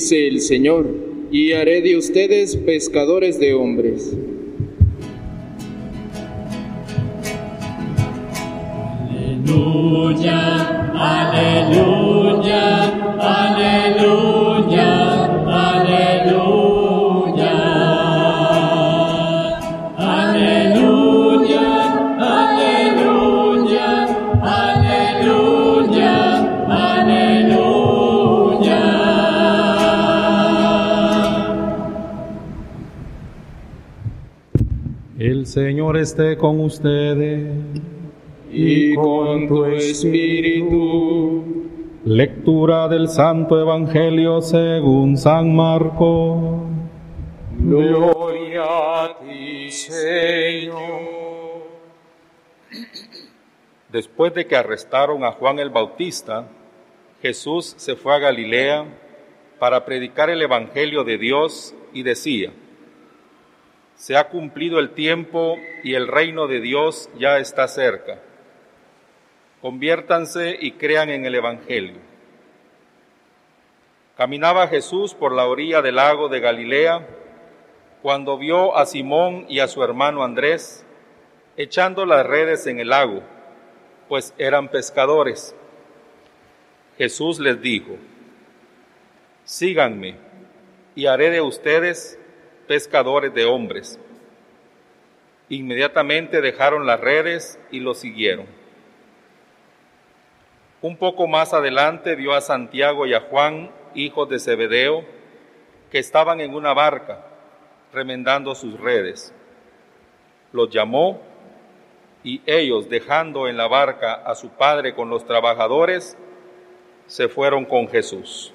Dice el Señor, y haré de ustedes pescadores de hombres. Esté con ustedes. Y con tu espíritu. Lectura del Santo Evangelio según San Marcos. Gloria a ti, Señor. Después de que arrestaron a Juan el Bautista, Jesús se fue a Galilea para predicar el Evangelio de Dios y decía, se ha cumplido el tiempo y el reino de Dios ya está cerca. Conviértanse y crean en el Evangelio. Caminaba Jesús por la orilla del lago de Galilea cuando vio a Simón y a su hermano Andrés echando las redes en el lago, pues eran pescadores. Jesús les dijo, síganme y haré de ustedes pescadores de hombres. Inmediatamente dejaron las redes y lo siguieron. Un poco más adelante vio a Santiago y a Juan, hijos de Zebedeo, que estaban en una barca remendando sus redes. Los llamó y ellos, dejando en la barca a su padre con los trabajadores, se fueron con Jesús.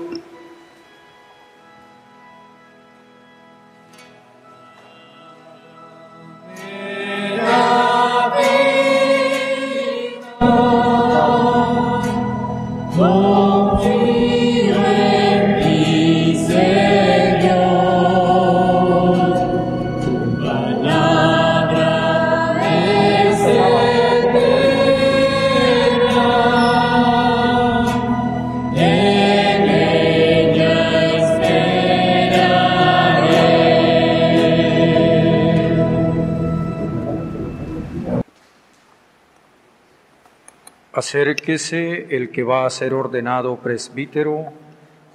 Acérquese el que va a ser ordenado presbítero,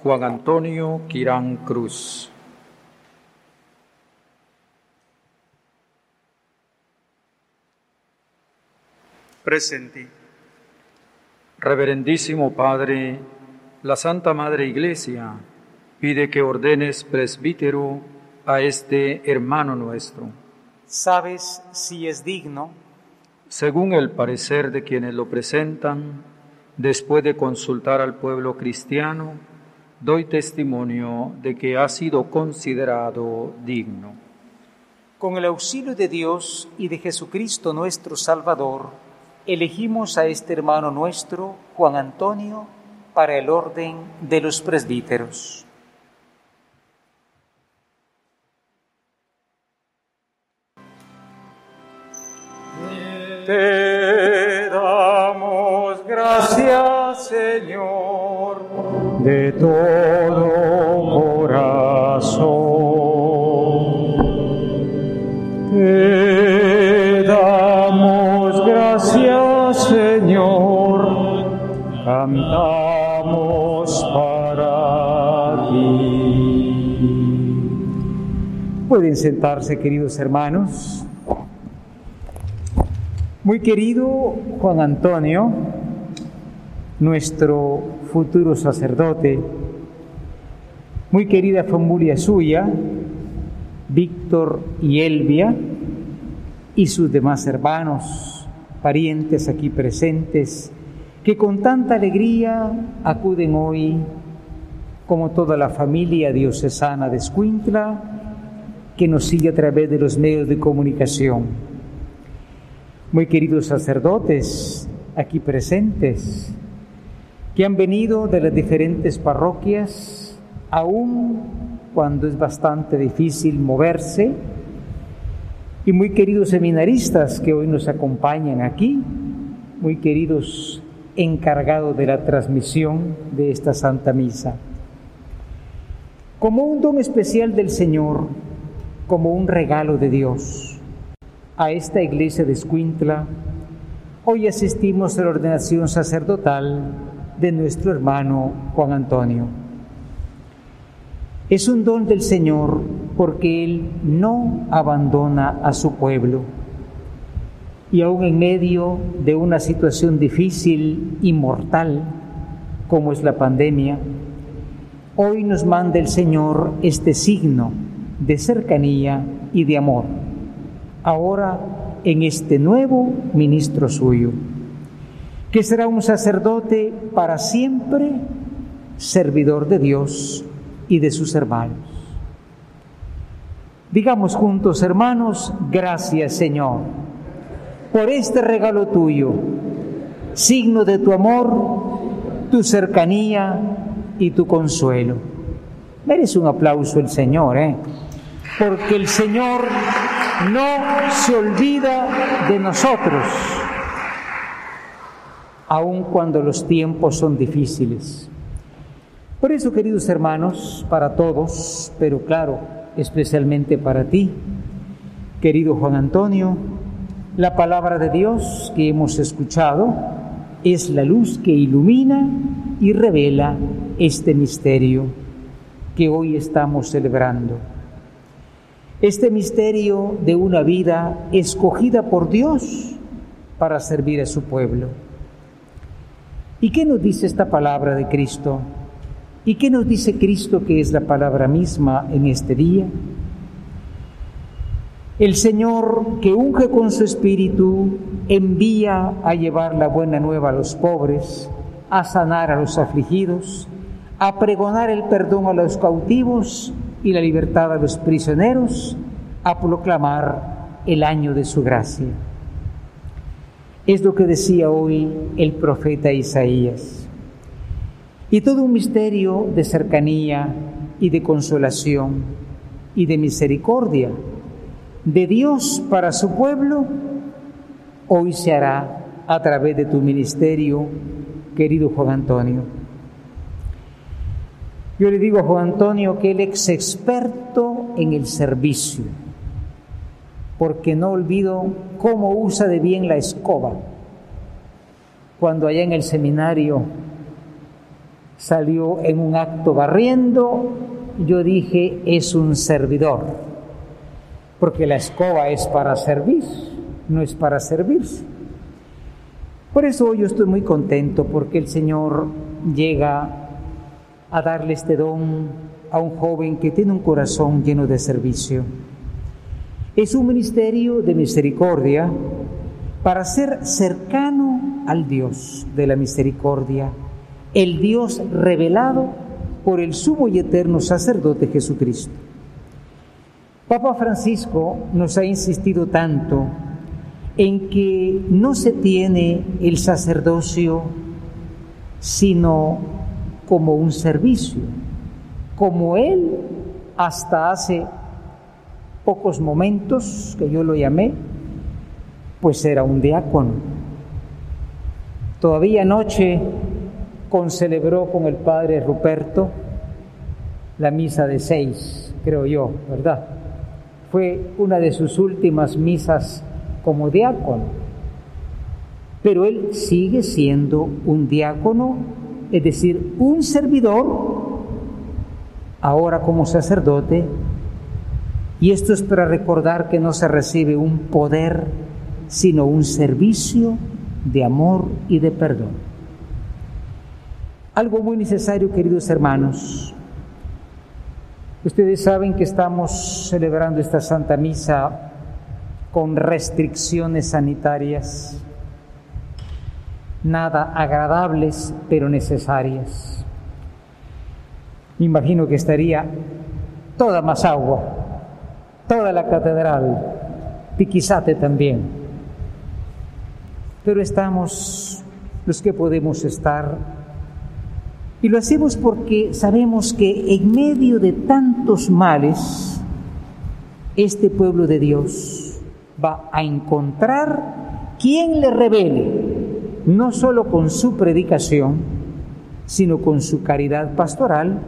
Juan Antonio Quirán Cruz. Presenti. Reverendísimo Padre, la Santa Madre Iglesia pide que ordenes presbítero a este hermano nuestro, ¿Sabes si es digno? Según el parecer de quienes lo presentan, después de consultar al pueblo cristiano, doy testimonio de que ha sido considerado digno. Con el auxilio de Dios y de Jesucristo nuestro Salvador, elegimos a este hermano nuestro, Juan Antonio, para el orden de los presbíteros. Te damos gracias, Señor, de todo corazón. Te damos gracias, Señor, cantamos para ti. Pueden sentarse, queridos hermanos. Muy querido Juan Antonio, nuestro futuro sacerdote, muy querida familia suya, Víctor y Elvia, y sus demás hermanos, parientes aquí presentes, que con tanta alegría acuden hoy, como toda la familia diocesana de Escuintla, que nos sigue a través de los medios de comunicación. Muy queridos sacerdotes aquí presentes, que han venido de las diferentes parroquias, aún cuando es bastante difícil moverse. Y muy queridos seminaristas que hoy nos acompañan aquí, muy queridos encargados de la transmisión de esta Santa Misa. Como un don especial del Señor, como un regalo de Dios, a esta iglesia de Escuintla, hoy asistimos a la ordenación sacerdotal de nuestro hermano Juan Antonio. Es un don del Señor porque Él no abandona a su pueblo. Y aún en medio de una situación difícil y mortal como es la pandemia, hoy nos manda el Señor este signo de cercanía y de amor. Ahora en este nuevo ministro suyo, que será un sacerdote para siempre, servidor de Dios y de sus hermanos. Digamos juntos, hermanos, gracias Señor por este regalo tuyo, signo de tu amor, tu cercanía y tu consuelo. Merece un aplauso el Señor, ¿eh? porque el Señor no se olvida de nosotros, aun cuando los tiempos son difíciles. Por eso, queridos hermanos, para todos, pero claro, especialmente para ti, querido Juan Antonio, la palabra de Dios que hemos escuchado es la luz que ilumina y revela este misterio que hoy estamos celebrando. Este misterio de una vida escogida por Dios para servir a su pueblo. ¿Y qué nos dice esta palabra de Cristo? ¿Y qué nos dice Cristo que es la palabra misma en este día? El Señor que unge con su espíritu envía a llevar la buena nueva a los pobres, a sanar a los afligidos, a pregonar el perdón a los cautivos y la libertad a los prisioneros, a proclamar el año de su gracia. Es lo que decía hoy el profeta Isaías. Y todo un misterio de cercanía y de consolación y de misericordia de Dios para su pueblo, hoy se hará a través de tu ministerio, querido Juan Antonio. Yo le digo a Juan Antonio que él es experto en el servicio, porque no olvido cómo usa de bien la escoba. Cuando allá en el seminario salió en un acto barriendo, yo dije, es un servidor, porque la escoba es para servir, no es para servirse. Por eso yo estoy muy contento, porque el Señor llega a darle este don a un joven que tiene un corazón lleno de servicio. Es un ministerio de misericordia para ser cercano al Dios de la misericordia, el Dios revelado por el sumo y eterno sacerdote Jesucristo. Papa Francisco nos ha insistido tanto en que no se tiene el sacerdocio sino como un servicio, como Él hasta hace pocos momentos que yo lo llamé, pues era un diácono. Todavía anoche concelebró con el padre Ruperto la misa de seis, creo yo, ¿verdad? Fue una de sus últimas misas como diácono. Pero él sigue siendo un diácono es decir, un servidor, ahora como sacerdote, y esto es para recordar que no se recibe un poder, sino un servicio de amor y de perdón. Algo muy necesario, queridos hermanos. Ustedes saben que estamos celebrando esta Santa Misa con restricciones sanitarias nada agradables, pero necesarias. Imagino que estaría toda más agua, toda la catedral, Piquizate también. Pero estamos los que podemos estar Y lo hacemos porque sabemos que en medio de tantos males, este pueblo de Dios va a encontrar quien le revele, no solo con su predicación, sino con su caridad pastoral,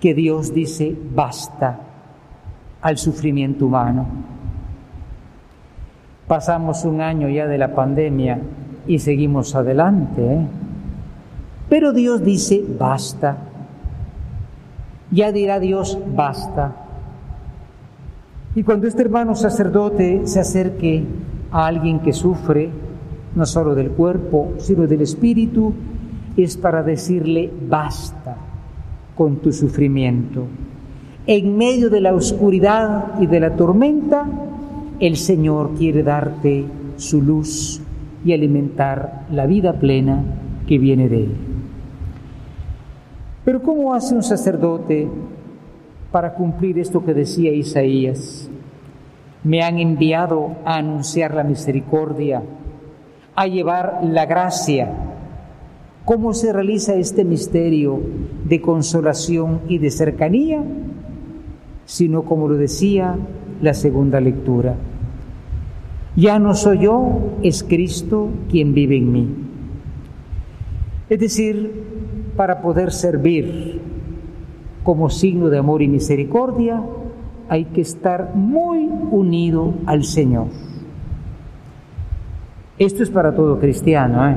que Dios dice basta al sufrimiento humano. Pasamos un año ya de la pandemia y seguimos adelante, ¿eh? pero Dios dice basta. Ya dirá Dios basta. Y cuando este hermano sacerdote se acerque a alguien que sufre, no solo del cuerpo, sino del espíritu, es para decirle basta con tu sufrimiento. En medio de la oscuridad y de la tormenta, el Señor quiere darte su luz y alimentar la vida plena que viene de Él. Pero ¿cómo hace un sacerdote para cumplir esto que decía Isaías? Me han enviado a anunciar la misericordia, a llevar la gracia. ¿Cómo se realiza este misterio de consolación y de cercanía? Sino como lo decía la segunda lectura. Ya no soy yo, es Cristo quien vive en mí. Es decir, para poder servir como signo de amor y misericordia, hay que estar muy unido al Señor. Esto es para todo cristiano, ¿eh?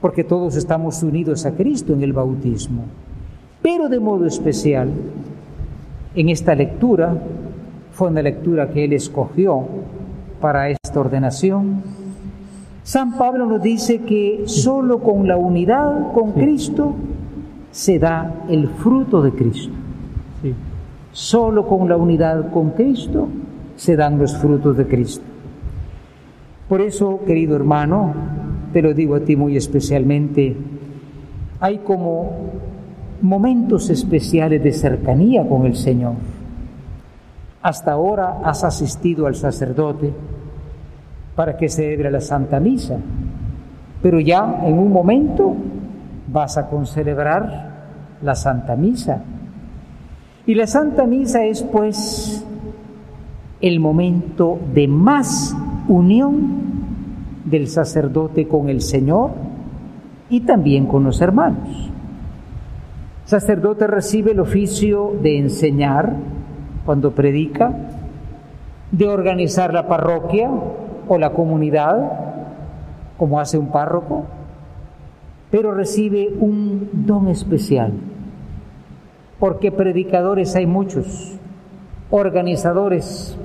porque todos estamos unidos a Cristo en el bautismo. Pero de modo especial, en esta lectura, fue una lectura que Él escogió para esta ordenación, San Pablo nos dice que solo con la unidad con Cristo se da el fruto de Cristo. Solo con la unidad con Cristo se dan los frutos de Cristo. Por eso, querido hermano, te lo digo a ti muy especialmente, hay como momentos especiales de cercanía con el Señor. Hasta ahora has asistido al sacerdote para que celebre la Santa Misa, pero ya en un momento vas a concelebrar la Santa Misa. Y la Santa Misa es pues el momento de más unión del sacerdote con el Señor y también con los hermanos. Sacerdote recibe el oficio de enseñar cuando predica, de organizar la parroquia o la comunidad, como hace un párroco, pero recibe un don especial, porque predicadores hay muchos, organizadores,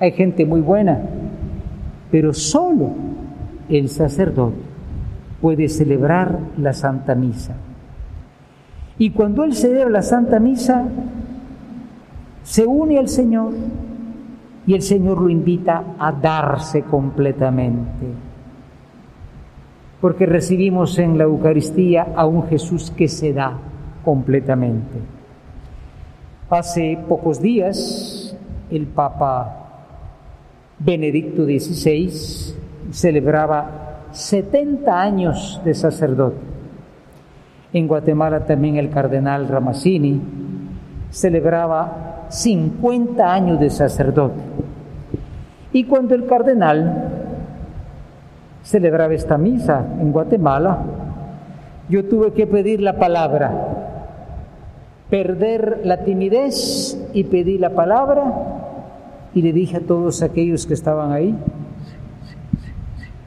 hay gente muy buena, pero solo el sacerdote puede celebrar la Santa Misa. Y cuando él celebra la Santa Misa, se une al Señor y el Señor lo invita a darse completamente. Porque recibimos en la Eucaristía a un Jesús que se da completamente. Hace pocos días el Papa Benedicto XVI celebraba 70 años de sacerdote. En Guatemala también el cardenal Ramazzini celebraba 50 años de sacerdote. Y cuando el cardenal celebraba esta misa en Guatemala, yo tuve que pedir la palabra, perder la timidez y pedir la palabra y le dije a todos aquellos que estaban ahí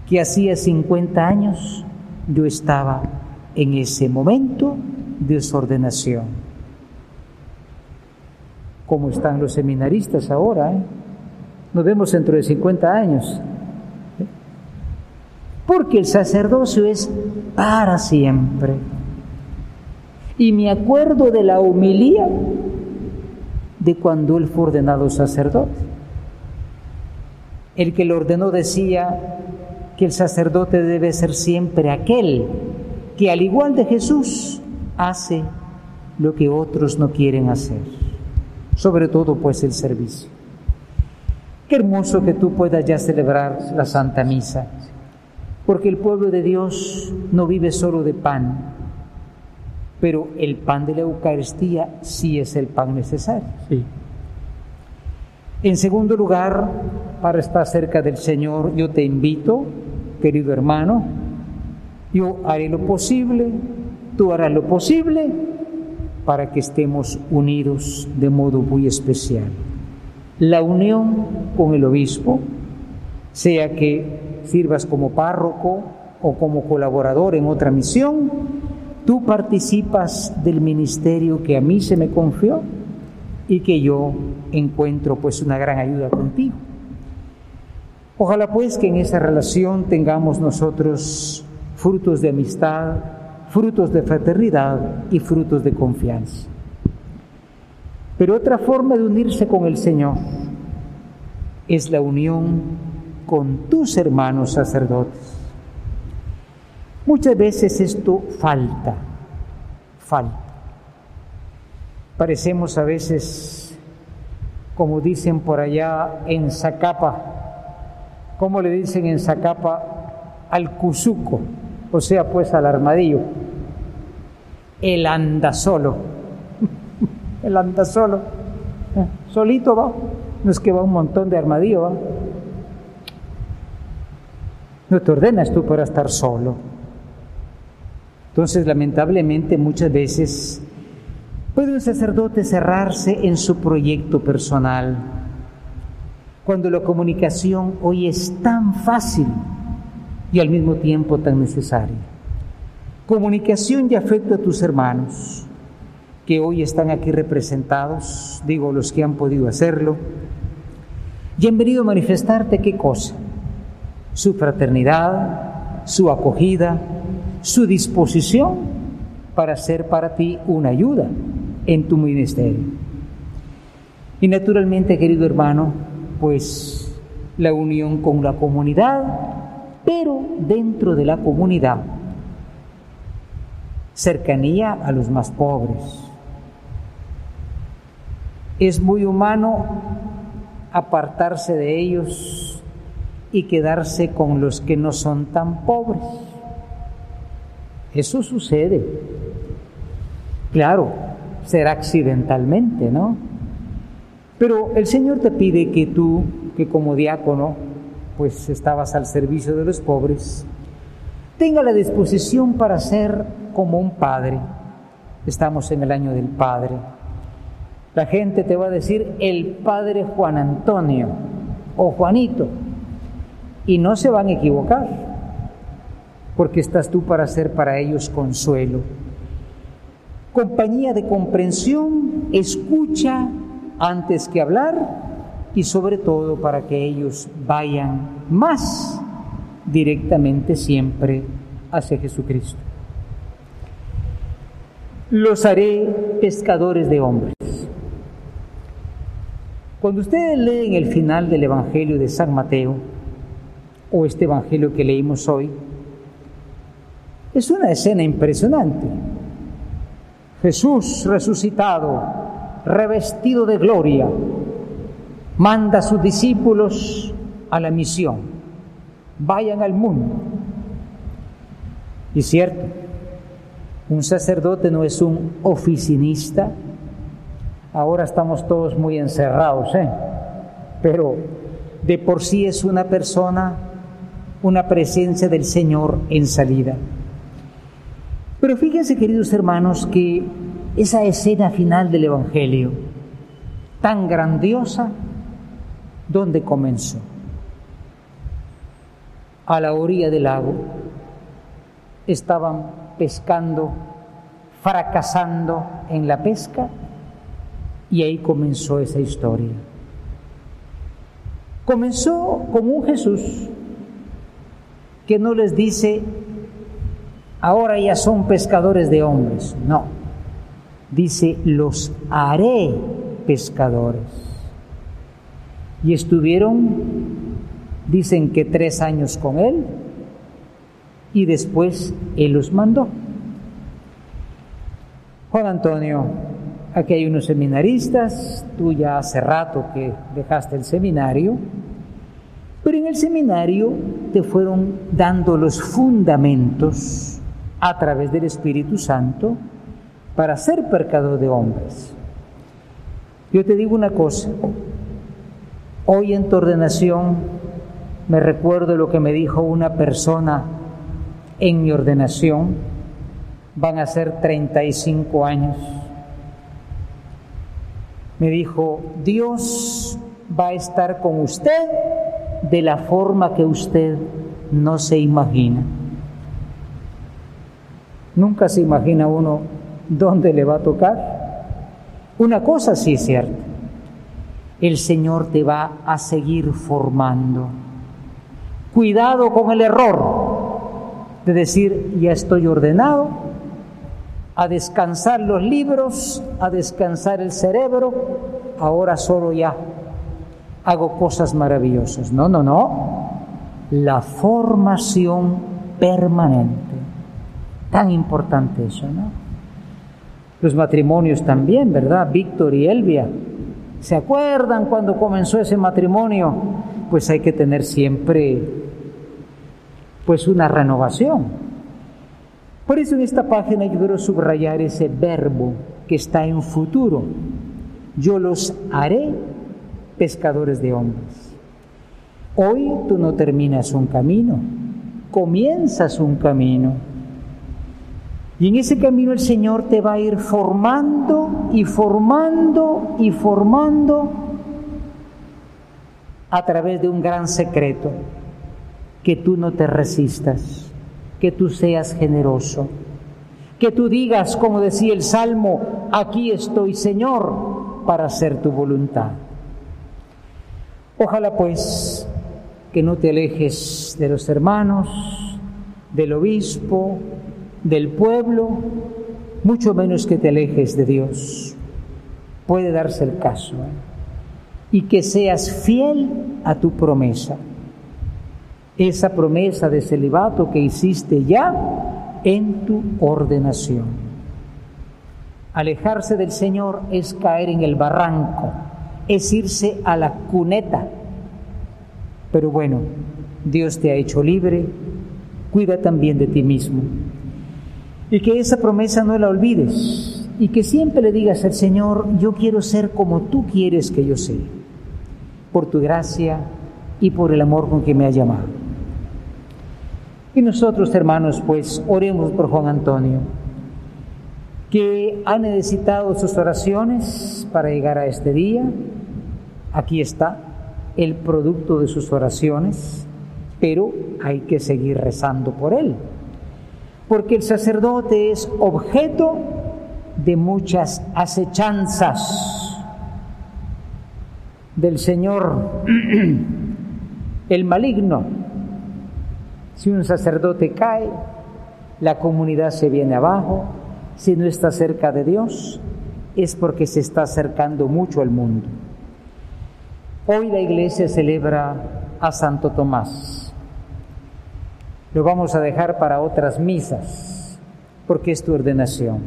que hacía 50 años yo estaba en ese momento de desordenación. ¿Cómo están los seminaristas ahora? Eh? Nos vemos dentro de 50 años. Porque el sacerdocio es para siempre. Y me acuerdo de la humilía de cuando él fue ordenado sacerdote. El que lo ordenó decía que el sacerdote debe ser siempre aquel que al igual de Jesús hace lo que otros no quieren hacer, sobre todo pues el servicio. Qué hermoso que tú puedas ya celebrar la Santa Misa, porque el pueblo de Dios no vive solo de pan, pero el pan de la Eucaristía sí es el pan necesario. Sí. En segundo lugar, para estar cerca del Señor, yo te invito, querido hermano, yo haré lo posible, tú harás lo posible para que estemos unidos de modo muy especial. La unión con el obispo, sea que sirvas como párroco o como colaborador en otra misión, tú participas del ministerio que a mí se me confió y que yo encuentro pues una gran ayuda contigo. Ojalá pues que en esa relación tengamos nosotros frutos de amistad, frutos de fraternidad y frutos de confianza. Pero otra forma de unirse con el Señor es la unión con tus hermanos sacerdotes. Muchas veces esto falta, falta. Parecemos a veces, como dicen por allá en Zacapa, ¿cómo le dicen en Zacapa? Al cuzuco, o sea, pues al armadillo. El anda solo. El anda solo. Eh, solito va. No es que va un montón de armadillo. No te ordenas tú para estar solo. Entonces, lamentablemente, muchas veces Puede un sacerdote cerrarse en su proyecto personal cuando la comunicación hoy es tan fácil y al mismo tiempo tan necesaria. Comunicación y afecto a tus hermanos que hoy están aquí representados, digo los que han podido hacerlo, y han venido a manifestarte qué cosa? Su fraternidad, su acogida, su disposición para ser para ti una ayuda en tu ministerio. Y naturalmente, querido hermano, pues la unión con la comunidad, pero dentro de la comunidad, cercanía a los más pobres. Es muy humano apartarse de ellos y quedarse con los que no son tan pobres. Eso sucede. Claro, será accidentalmente, ¿no? Pero el Señor te pide que tú, que como diácono, pues estabas al servicio de los pobres, tenga la disposición para ser como un padre. Estamos en el año del Padre. La gente te va a decir el Padre Juan Antonio o Juanito. Y no se van a equivocar, porque estás tú para ser para ellos consuelo compañía de comprensión, escucha antes que hablar y sobre todo para que ellos vayan más directamente siempre hacia Jesucristo. Los haré pescadores de hombres. Cuando ustedes leen el final del Evangelio de San Mateo, o este Evangelio que leímos hoy, es una escena impresionante. Jesús resucitado, revestido de gloria, manda a sus discípulos a la misión. Vayan al mundo. Y cierto, un sacerdote no es un oficinista. Ahora estamos todos muy encerrados, ¿eh? Pero de por sí es una persona, una presencia del Señor en salida. Pero fíjense, queridos hermanos, que esa escena final del Evangelio, tan grandiosa, ¿dónde comenzó? A la orilla del lago estaban pescando, fracasando en la pesca, y ahí comenzó esa historia. Comenzó con un Jesús que no les dice, ahora ya son pescadores de hombres. No, dice, los haré pescadores. Y estuvieron, dicen que tres años con él, y después él los mandó. Juan Antonio, aquí hay unos seminaristas, tú ya hace rato que dejaste el seminario, pero en el seminario te fueron dando los fundamentos a través del Espíritu Santo para ser pecador de hombres. Yo te digo una cosa, hoy en tu ordenación me recuerdo lo que me dijo una persona en mi ordenación, van a ser 35 años. Me dijo, Dios va a estar con usted de la forma que usted no se imagina. Nunca se imagina uno dónde le va a tocar. Una cosa sí es cierta, el Señor te va a seguir formando. Cuidado con el error de decir, ya estoy ordenado, a descansar los libros, a descansar el cerebro, ahora solo ya hago cosas maravillosas. No, no, no. La formación permanente. Tan importante eso, ¿no? Los matrimonios también, ¿verdad? Víctor y Elvia. ¿Se acuerdan cuando comenzó ese matrimonio? Pues hay que tener siempre pues una renovación. Por eso en esta página yo quiero subrayar ese verbo que está en futuro. Yo los haré pescadores de hombres. Hoy tú no terminas un camino, comienzas un camino. Y en ese camino el Señor te va a ir formando y formando y formando a través de un gran secreto, que tú no te resistas, que tú seas generoso, que tú digas, como decía el Salmo, aquí estoy Señor para hacer tu voluntad. Ojalá pues que no te alejes de los hermanos, del obispo, del pueblo, mucho menos que te alejes de Dios. Puede darse el caso. ¿eh? Y que seas fiel a tu promesa. Esa promesa de celibato que hiciste ya en tu ordenación. Alejarse del Señor es caer en el barranco, es irse a la cuneta. Pero bueno, Dios te ha hecho libre, cuida también de ti mismo. Y que esa promesa no la olvides y que siempre le digas al Señor, yo quiero ser como tú quieres que yo sea, por tu gracia y por el amor con que me ha llamado. Y nosotros, hermanos, pues oremos por Juan Antonio, que ha necesitado sus oraciones para llegar a este día. Aquí está el producto de sus oraciones, pero hay que seguir rezando por él porque el sacerdote es objeto de muchas acechanzas del Señor, el maligno. Si un sacerdote cae, la comunidad se viene abajo, si no está cerca de Dios, es porque se está acercando mucho al mundo. Hoy la iglesia celebra a Santo Tomás lo vamos a dejar para otras misas, porque es tu ordenación.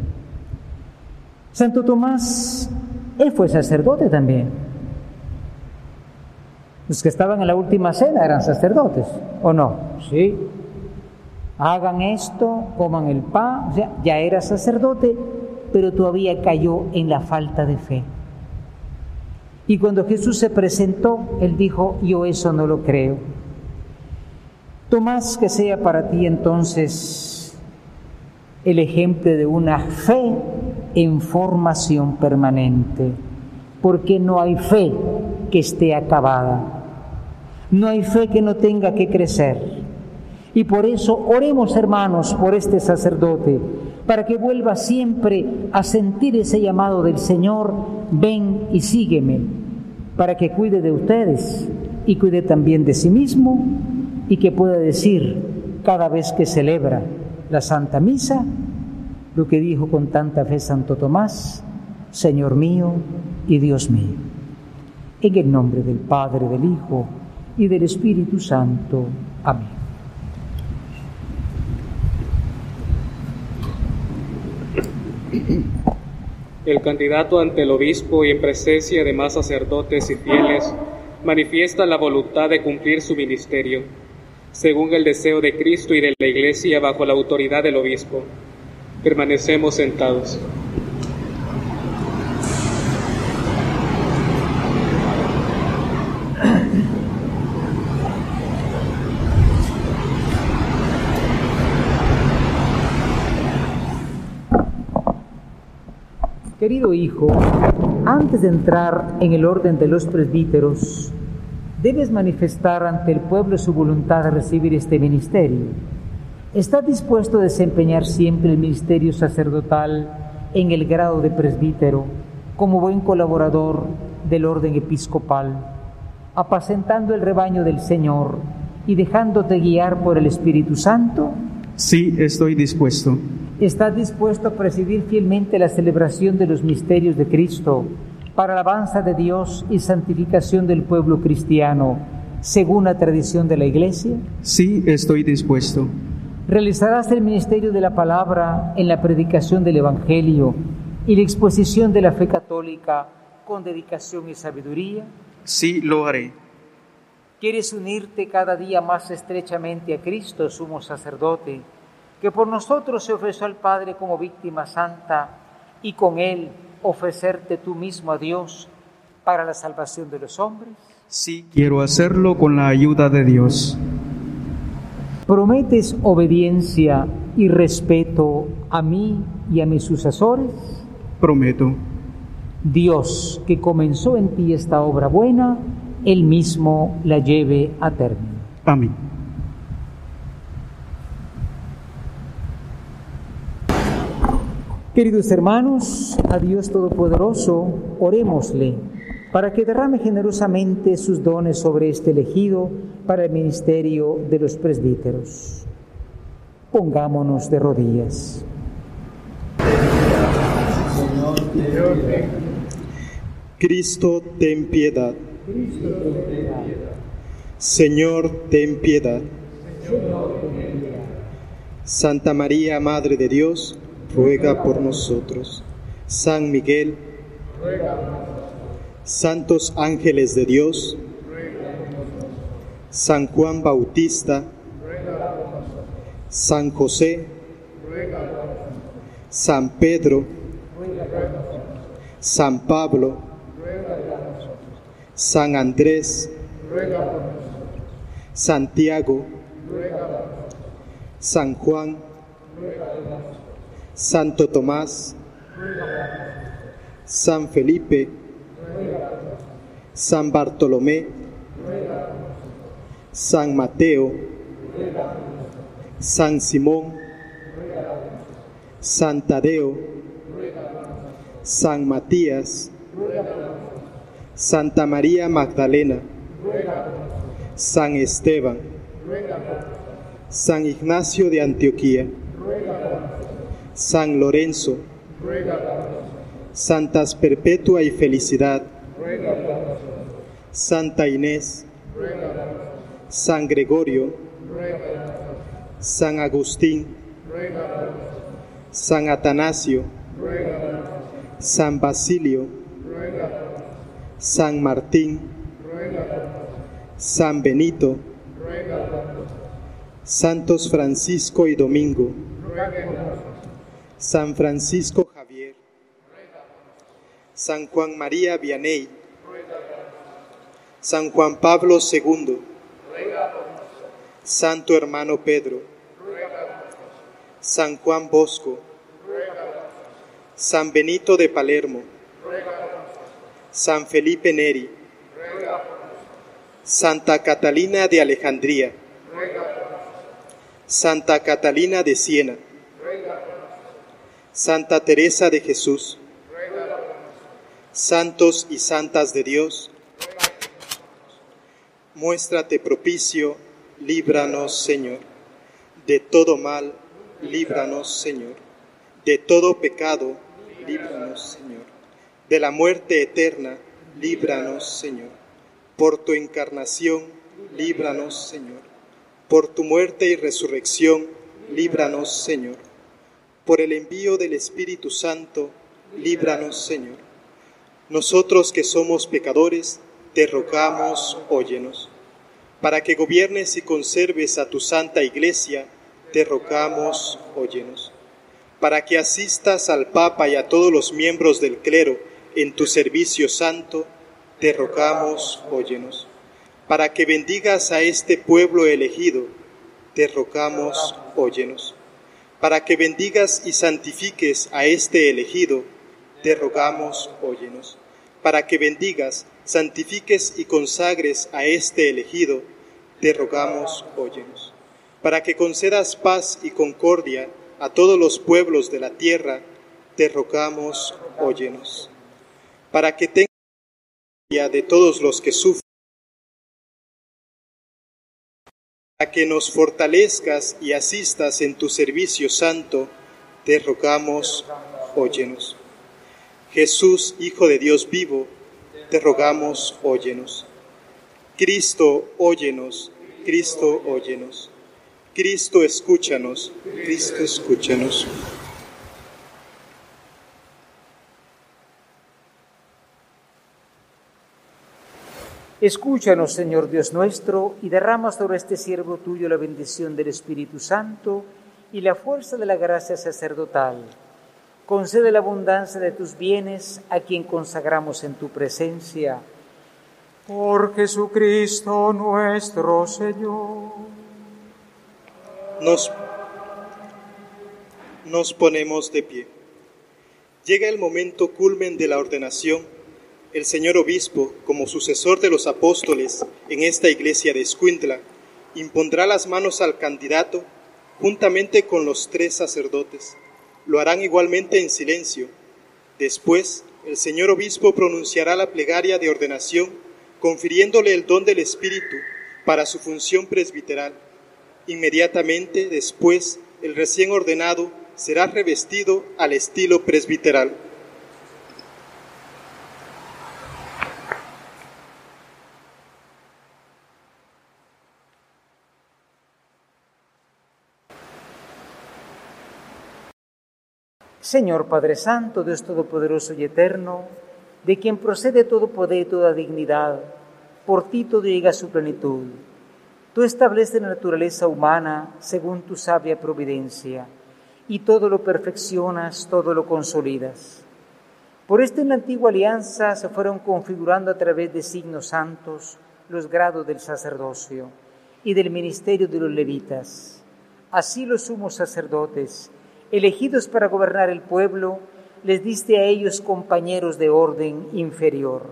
Santo Tomás, él fue sacerdote también. Los que estaban en la última cena eran sacerdotes, ¿o no? Sí. Hagan esto, coman el pan, o sea, ya era sacerdote, pero todavía cayó en la falta de fe. Y cuando Jesús se presentó, él dijo, yo eso no lo creo. Tomás, que sea para ti entonces el ejemplo de una fe en formación permanente, porque no hay fe que esté acabada, no hay fe que no tenga que crecer. Y por eso oremos hermanos por este sacerdote, para que vuelva siempre a sentir ese llamado del Señor, ven y sígueme, para que cuide de ustedes y cuide también de sí mismo y que pueda decir cada vez que celebra la Santa Misa lo que dijo con tanta fe Santo Tomás, Señor mío y Dios mío. En el nombre del Padre, del Hijo y del Espíritu Santo. Amén. El candidato ante el obispo y en presencia de más sacerdotes y fieles manifiesta la voluntad de cumplir su ministerio según el deseo de Cristo y de la Iglesia bajo la autoridad del Obispo. Permanecemos sentados. Querido hijo, antes de entrar en el orden de los presbíteros, debes manifestar ante el pueblo su voluntad de recibir este ministerio. ¿Estás dispuesto a desempeñar siempre el ministerio sacerdotal en el grado de presbítero como buen colaborador del orden episcopal, apacentando el rebaño del Señor y dejándote guiar por el Espíritu Santo? Sí, estoy dispuesto. ¿Estás dispuesto a presidir fielmente la celebración de los misterios de Cristo para alabanza de Dios y santificación del pueblo cristiano, según la tradición de la Iglesia? Sí, estoy dispuesto. ¿Realizarás el ministerio de la palabra en la predicación del Evangelio y la exposición de la fe católica con dedicación y sabiduría? Sí, lo haré. ¿Quieres unirte cada día más estrechamente a Cristo, sumo sacerdote? que por nosotros se ofreció al Padre como víctima santa y con Él ofrecerte tú mismo a Dios para la salvación de los hombres? Sí, quiero hacerlo con la ayuda de Dios. ¿Prometes obediencia y respeto a mí y a mis sucesores? Prometo. Dios, que comenzó en ti esta obra buena, Él mismo la lleve a término. Amén. Queridos hermanos, a Dios Todopoderoso, orémosle para que derrame generosamente sus dones sobre este elegido para el ministerio de los presbíteros. Pongámonos de rodillas. Cristo, ten piedad. Señor, ten piedad. Santa María, Madre de Dios, ruega por nosotros. San Miguel, santos ángeles de Dios, San Juan Bautista, San José, San Pedro, San Pablo, San Andrés, Santiago, San Juan, Santo Tomás, San Felipe, San Bartolomé, San Mateo, San Simón, San Tadeo, San Matías, Santa María Magdalena, San Esteban, San Ignacio de Antioquía, San Lorenzo, Santas Perpetua y Felicidad, Santa Inés, San Gregorio, San Agustín, San Atanasio, San Basilio, San Martín, San Benito, Santos Francisco y Domingo, San Francisco Javier, San Juan María Vianney, San Juan Pablo II, Santo Hermano Pedro, San Juan Bosco, San Benito de Palermo, San Felipe Neri, Santa Catalina de Alejandría, Santa Catalina de Siena, Santa Teresa de Jesús, santos y santas de Dios, muéstrate propicio, líbranos Señor, de todo mal, líbranos Señor, de todo pecado, líbranos Señor, de la muerte eterna, líbranos Señor, por tu encarnación, líbranos Señor, por tu muerte y resurrección, líbranos Señor por el envío del Espíritu Santo, líbranos, Señor. Nosotros que somos pecadores, te rogamos, óyenos. para que gobiernes y conserves a tu santa iglesia, te rogamos, óyenos. Para que asistas al Papa y a todos los miembros del clero en tu servicio santo, te rogamos, óyenos. Para que bendigas a este pueblo elegido, te rogamos, óyenos. Para que bendigas y santifiques a este elegido, te rogamos, óyenos. Para que bendigas, santifiques y consagres a este elegido, te rogamos, óyenos. Para que concedas paz y concordia a todos los pueblos de la tierra, te rogamos, óyenos. Para que tengas de todos los que sufren, que nos fortalezcas y asistas en tu servicio santo, te rogamos, óyenos. Jesús, Hijo de Dios vivo, te rogamos, óyenos. Cristo, óyenos, Cristo, óyenos. Cristo, escúchanos, Cristo, escúchanos. Escúchanos, Señor Dios nuestro, y derrama sobre este siervo tuyo la bendición del Espíritu Santo y la fuerza de la gracia sacerdotal. Concede la abundancia de tus bienes a quien consagramos en tu presencia. Por Jesucristo nuestro Señor. Nos, nos ponemos de pie. Llega el momento culmen de la ordenación el señor obispo, como sucesor de los apóstoles en esta iglesia de Escuintla, impondrá las manos al candidato juntamente con los tres sacerdotes. Lo harán igualmente en silencio. Después, el señor obispo pronunciará la plegaria de ordenación, confiriéndole el don del Espíritu para su función presbiteral. Inmediatamente después, el recién ordenado será revestido al estilo presbiteral. Señor Padre Santo, Dios Todopoderoso y Eterno, de quien procede todo poder y toda dignidad, por ti todo llega a su plenitud. Tú estableces la naturaleza humana según tu sabia providencia, y todo lo perfeccionas, todo lo consolidas. Por esto en la antigua alianza se fueron configurando a través de signos santos los grados del sacerdocio y del ministerio de los levitas. Así los sumos sacerdotes, elegidos para gobernar el pueblo, les diste a ellos compañeros de orden inferior,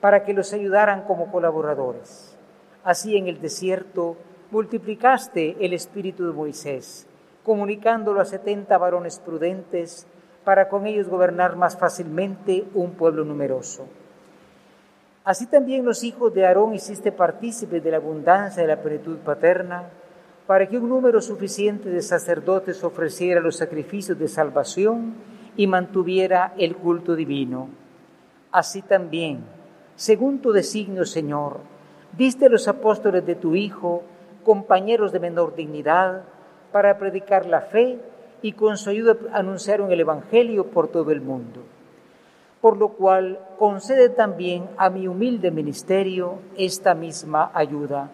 para que los ayudaran como colaboradores. Así en el desierto multiplicaste el espíritu de Moisés, comunicándolo a setenta varones prudentes, para con ellos gobernar más fácilmente un pueblo numeroso. Así también los hijos de Aarón hiciste partícipes de la abundancia de la plenitud paterna, para que un número suficiente de sacerdotes ofreciera los sacrificios de salvación y mantuviera el culto divino. Así también, según tu designio, Señor, diste a los apóstoles de tu Hijo, compañeros de menor dignidad, para predicar la fe y con su ayuda anunciaron el Evangelio por todo el mundo. Por lo cual, concede también a mi humilde ministerio esta misma ayuda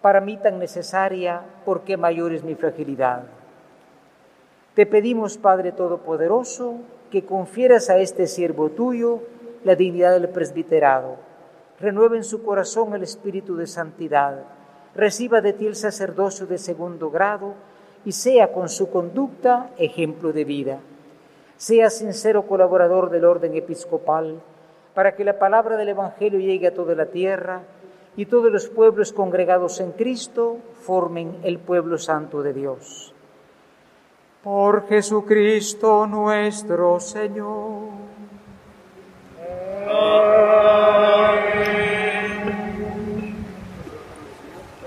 para mí tan necesaria porque mayor es mi fragilidad. Te pedimos, Padre Todopoderoso, que confieras a este siervo tuyo la dignidad del presbiterado, renueve en su corazón el espíritu de santidad, reciba de ti el sacerdocio de segundo grado y sea con su conducta ejemplo de vida. Sea sincero colaborador del orden episcopal, para que la palabra del Evangelio llegue a toda la tierra y todos los pueblos congregados en Cristo formen el pueblo santo de Dios. Por Jesucristo nuestro Señor.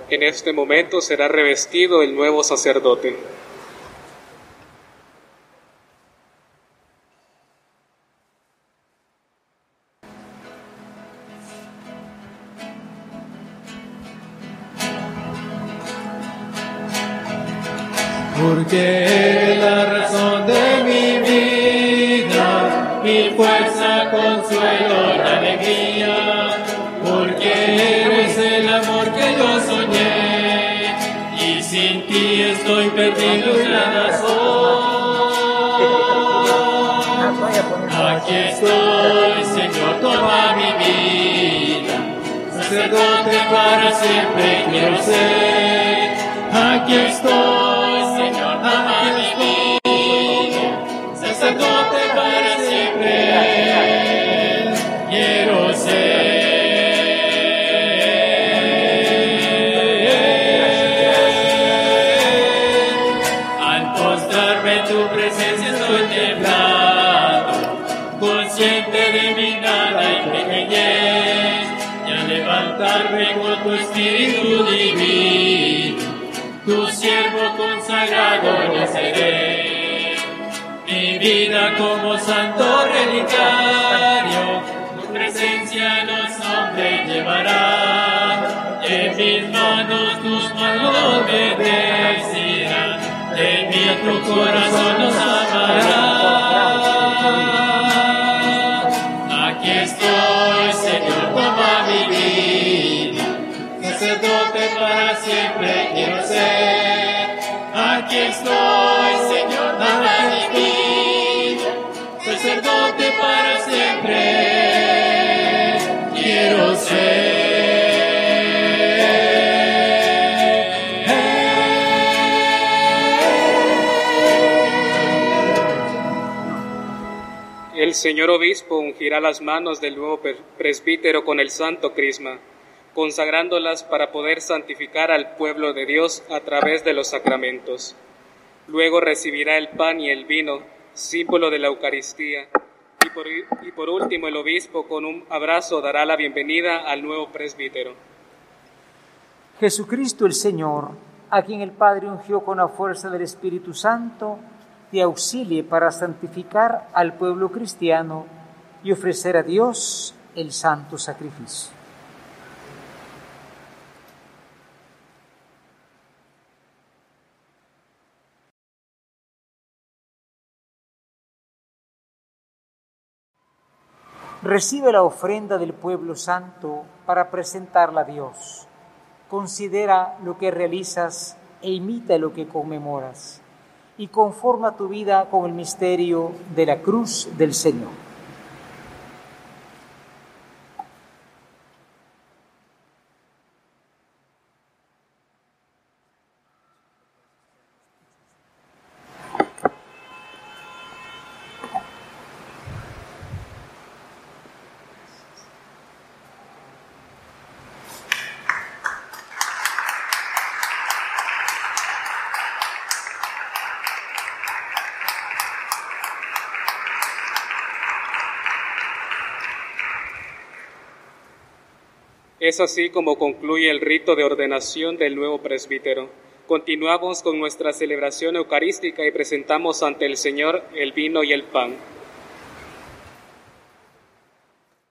En este momento será revestido el nuevo sacerdote. porque la razón de mi vida, mi fuerza, consuelo, alegría, porque eres el amor que yo soñé, y sin ti estoy perdido en la razón. Aquí estoy, Señor, toma mi vida, sacerdote para siempre quiero ser, aquí estoy Sacerdote para siempre quiero ser. Al postrarme en tu presencia estoy temblando, consciente de mi nada y pequeñez, y al levantarme con tu espíritu divino, tu siervo consagrado yo seré. Vida como santo relicario, tu presencia los hombres llevará. En mis manos tus manos me decirán, de mí tu corazón nos amará. Aquí estoy, Señor, toma mi vida, sacerdote para siempre quiero ser. Aquí estoy, para siempre quiero El señor obispo ungirá las manos del nuevo presbítero con el santo crisma, consagrándolas para poder santificar al pueblo de Dios a través de los sacramentos. Luego recibirá el pan y el vino, símbolo de la Eucaristía. Y por, último el obispo con un abrazo dará la bienvenida al nuevo presbítero. Jesucristo el Señor, a quien el Padre ungió con la fuerza del Espíritu Santo, te auxilie para santificar al pueblo cristiano y ofrecer a Dios el santo sacrificio. Recibe la ofrenda del pueblo santo para presentarla a Dios. Considera lo que realizas e imita lo que conmemoras y conforma tu vida con el misterio de la cruz del Señor. Es así como concluye el rito de ordenación del nuevo presbítero. Continuamos con nuestra celebración eucarística y presentamos ante el Señor el vino y el pan.